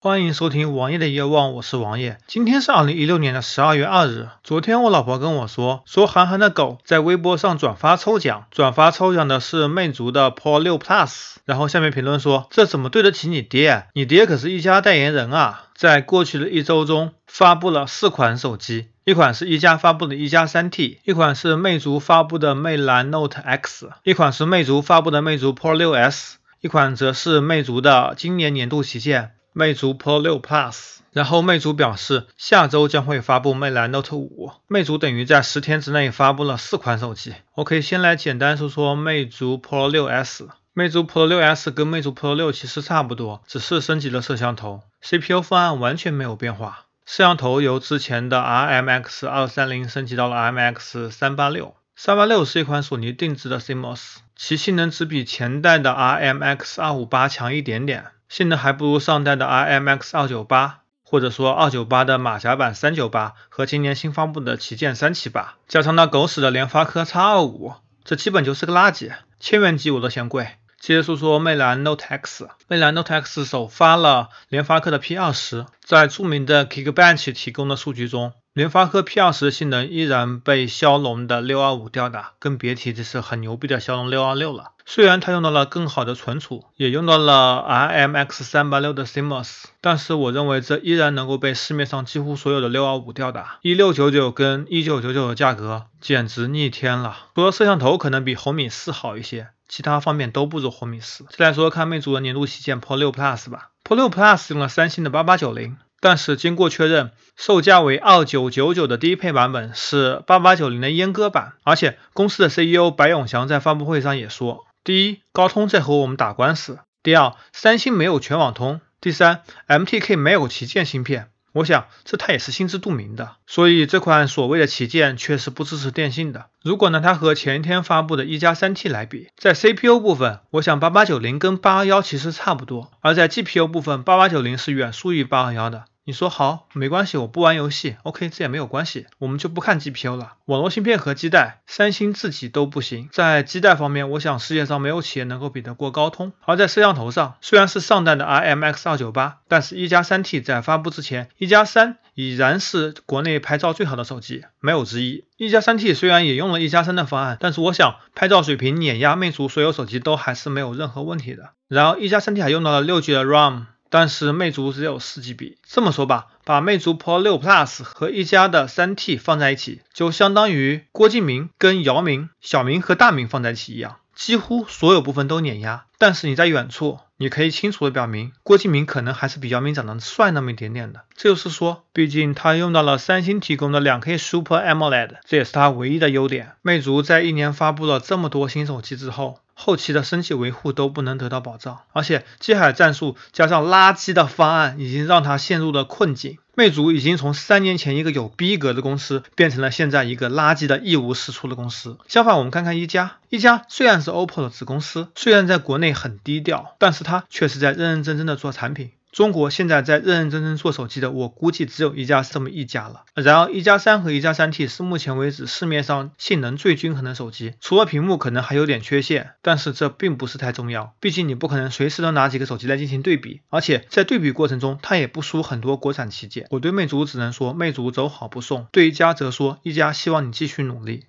欢迎收听王爷的夜望，我是王爷。今天是二零一六年的十二月二日。昨天我老婆跟我说，说韩寒的狗在微博上转发抽奖，转发抽奖的是魅族的 Pro 六 Plus。然后下面评论说，这怎么对得起你爹？你爹可是一家代言人啊！在过去的一周中，发布了四款手机，一款是一加发布的一加三 T，一款是魅族发布的魅蓝 Note X，一款是魅族发布的魅族 Pro 六 S，一款则是魅族的今年年度旗舰。魅族 Pro 6 Plus，然后魅族表示下周将会发布魅蓝 Note 5。魅族等于在十天之内发布了四款手机。我可以先来简单说说魅族 Pro 6s。魅族 Pro 6s 跟魅族 Pro 6其实差不多，只是升级了摄像头，CPU 方案完全没有变化。摄像头由之前的 RMX 230升级到了 RMX 386。386是一款索尼定制的 CMOS，其性能只比前代的 RMX 258强一点点。性能还不如上代的 IMX 二九八，或者说二九八的马甲版三九八和今年新发布的旗舰三七八，加上那狗屎的联发科 X 二五，这基本就是个垃圾，千元机我都嫌贵。接着说说魅蓝 Note X，魅蓝 Note X 首发了联发科的 P 二十，在著名的 Geekbench 提供的数据中。联发科 P 二十性能依然被骁龙的六二五吊打，更别提这是很牛逼的骁龙六二六了。虽然它用到了更好的存储，也用到了 RMX 三八六的 CMOS，但是我认为这依然能够被市面上几乎所有的六二五吊打。一六九九跟一九九九的价格简直逆天了。除了摄像头可能比红米四好一些，其他方面都不如红米四。再来说看魅族的年度旗舰 Pro 六 Plus 吧，Pro 六 Plus 用了三星的八八九零。但是经过确认，售价为二九九九的低配版本是八八九零的阉割版，而且公司的 CEO 白永祥在发布会上也说：第一，高通在和我们打官司；第二，三星没有全网通；第三，MTK 没有旗舰芯片。我想这他也是心知肚明的，所以这款所谓的旗舰确实不支持电信的。如果呢它和前一天发布的一加三 T 来比，在 CPU 部分，我想八八九零跟八二幺其实差不多，而在 GPU 部分，八八九零是远输于八二幺的。你说好，没关系，我不玩游戏，OK，这也没有关系，我们就不看 GPU 了。网络芯片和基带，三星自己都不行。在基带方面，我想世界上没有企业能够比得过高通。而在摄像头上，虽然是上代的 IMX 二九八，但是一加三 T 在发布之前，一加三已然是国内拍照最好的手机，没有之一。一加三 T 虽然也用了一加三的方案，但是我想拍照水平碾压魅族所有手机都还是没有任何问题的。然后一加三 T 还用到了六 G 的 RAM。但是魅族只有四 GB，这么说吧，把魅族 Pro 6 Plus 和一加的三 T 放在一起，就相当于郭敬明跟姚明、小明和大明放在一起一样，几乎所有部分都碾压。但是你在远处，你可以清楚的表明，郭敬明可能还是比姚明长得帅那么一点点的。这就是说，毕竟他用到了三星提供的两 K Super AMOLED，这也是他唯一的优点。魅族在一年发布了这么多新手机之后。后期的升级维护都不能得到保障，而且机海战术加上垃圾的方案，已经让他陷入了困境。魅族已经从三年前一个有逼格的公司，变成了现在一个垃圾的一无是处的公司。相反，我们看看一加，一加虽然是 OPPO 的子公司，虽然在国内很低调，但是它却是在认认真真的做产品。中国现在在认认真真做手机的，我估计只有一加这么一家了。然而，一加三和一加三 T 是目前为止市面上性能最均衡的手机，除了屏幕可能还有点缺陷，但是这并不是太重要。毕竟你不可能随时都拿几个手机来进行对比，而且在对比过程中，它也不输很多国产旗舰。我对魅族只能说，魅族走好不送；对一加则说，一加希望你继续努力。